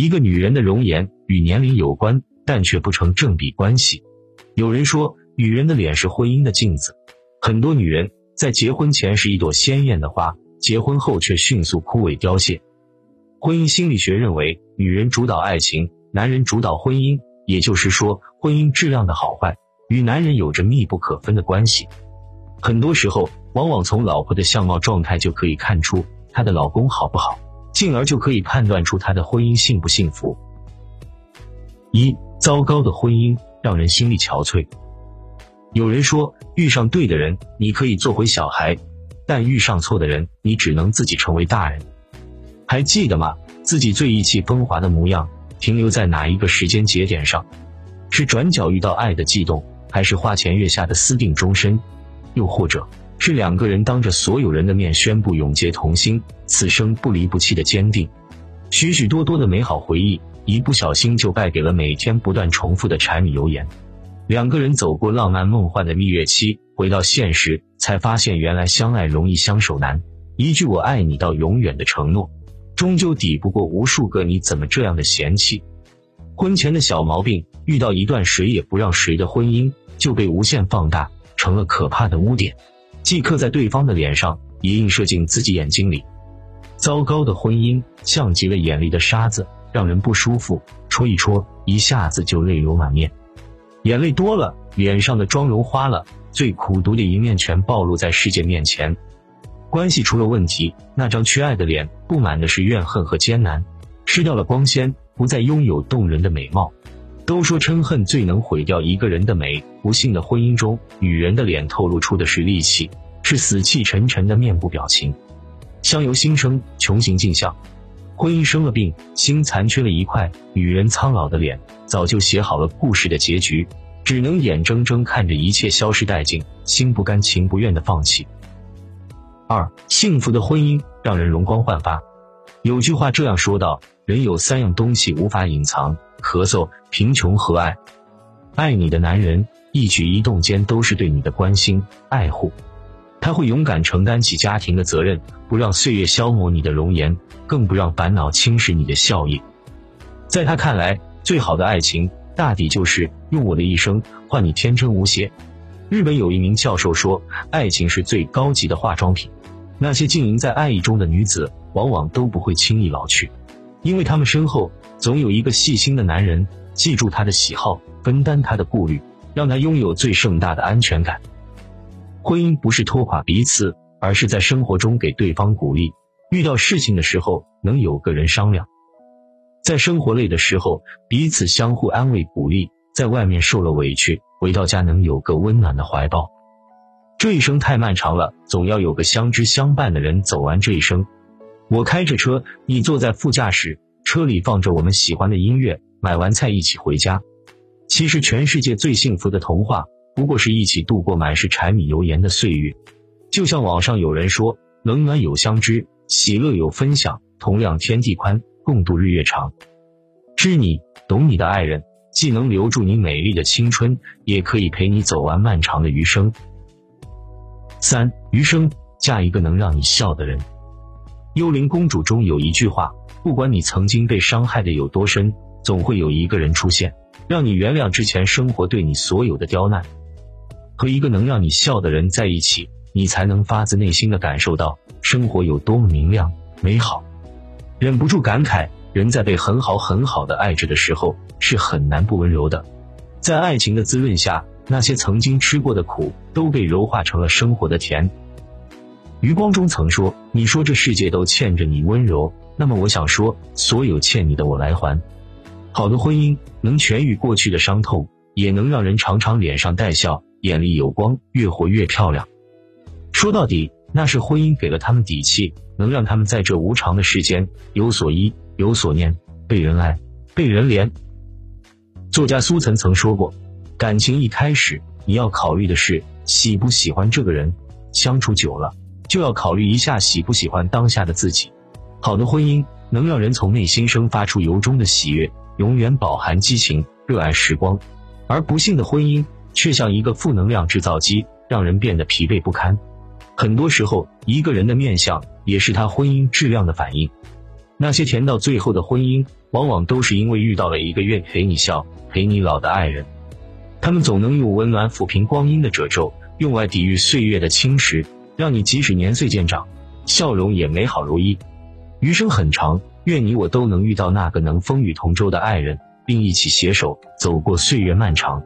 一个女人的容颜与年龄有关，但却不成正比关系。有人说，女人的脸是婚姻的镜子。很多女人在结婚前是一朵鲜艳的花，结婚后却迅速枯萎凋谢。婚姻心理学认为，女人主导爱情，男人主导婚姻。也就是说，婚姻质量的好坏与男人有着密不可分的关系。很多时候，往往从老婆的相貌状态就可以看出她的老公好不好。进而就可以判断出他的婚姻幸不幸福。一糟糕的婚姻让人心力憔悴。有人说，遇上对的人，你可以做回小孩；但遇上错的人，你只能自己成为大人。还记得吗？自己最意气风华的模样，停留在哪一个时间节点上？是转角遇到爱的悸动，还是花前月下的私定终身？又或者？是两个人当着所有人的面宣布永结同心，此生不离不弃的坚定。许许多多的美好回忆，一不小心就败给了每天不断重复的柴米油盐。两个人走过浪漫梦幻的蜜月期，回到现实，才发现原来相爱容易相守难。一句“我爱你”到永远的承诺，终究抵不过无数个“你怎么这样的”嫌弃。婚前的小毛病，遇到一段谁也不让谁的婚姻，就被无限放大，成了可怕的污点。既刻在对方的脸上，也映射进自己眼睛里。糟糕的婚姻像极了眼里的沙子，让人不舒服，戳一戳，一下子就泪流满面。眼泪多了，脸上的妆容花了，最苦毒的一面全暴露在世界面前。关系出了问题，那张缺爱的脸布满的是怨恨和艰难，失掉了光鲜，不再拥有动人的美貌。都说嗔恨最能毁掉一个人的美，不幸的婚姻中，女人的脸透露出的是戾气，是死气沉沉的面部表情。相由心生，穷行尽相。婚姻生了病，心残缺了一块，女人苍老的脸早就写好了故事的结局，只能眼睁睁看着一切消失殆尽，心不甘情不愿的放弃。二，幸福的婚姻让人容光焕发。有句话这样说道：人有三样东西无法隐藏。咳嗽、贫穷和爱，爱你的男人一举一动间都是对你的关心爱护，他会勇敢承担起家庭的责任，不让岁月消磨你的容颜，更不让烦恼侵蚀你的笑意。在他看来，最好的爱情大抵就是用我的一生换你天真无邪。日本有一名教授说，爱情是最高级的化妆品，那些经营在爱意中的女子，往往都不会轻易老去，因为他们身后。总有一个细心的男人，记住他的喜好，分担他的顾虑，让他拥有最盛大的安全感。婚姻不是拖垮彼此，而是在生活中给对方鼓励。遇到事情的时候，能有个人商量；在生活累的时候，彼此相互安慰鼓励；在外面受了委屈，回到家能有个温暖的怀抱。这一生太漫长了，总要有个相知相伴的人走完这一生。我开着车，你坐在副驾驶。车里放着我们喜欢的音乐，买完菜一起回家。其实全世界最幸福的童话，不过是一起度过满是柴米油盐的岁月。就像网上有人说：“冷暖有相知，喜乐有分享，同量天地宽，共度日月长。”知你懂你的爱人，既能留住你美丽的青春，也可以陪你走完漫长的余生。三余生嫁一个能让你笑的人。幽灵公主中有一句话。不管你曾经被伤害的有多深，总会有一个人出现，让你原谅之前生活对你所有的刁难。和一个能让你笑的人在一起，你才能发自内心的感受到生活有多么明亮美好。忍不住感慨，人在被很好很好的爱着的时候，是很难不温柔的。在爱情的滋润下，那些曾经吃过的苦，都被柔化成了生活的甜。余光中曾说：“你说这世界都欠着你温柔。”那么我想说，所有欠你的我来还。好的婚姻能痊愈过去的伤痛，也能让人常常脸上带笑，眼里有光，越活越漂亮。说到底，那是婚姻给了他们底气，能让他们在这无常的世间有所依，有所念，被人爱，被人怜。作家苏岑曾说过，感情一开始，你要考虑的是喜不喜欢这个人，相处久了，就要考虑一下喜不喜欢当下的自己。好的婚姻能让人从内心生发出由衷的喜悦，永远饱含激情、热爱时光；而不幸的婚姻却像一个负能量制造机，让人变得疲惫不堪。很多时候，一个人的面相也是他婚姻质量的反应。那些甜到最后的婚姻，往往都是因为遇到了一个愿陪你笑、陪你老的爱人。他们总能用温暖抚平光阴的褶皱，用爱抵御岁月的侵蚀，让你即使年岁渐长，笑容也美好如一。余生很长，愿你我都能遇到那个能风雨同舟的爱人，并一起携手走过岁月漫长。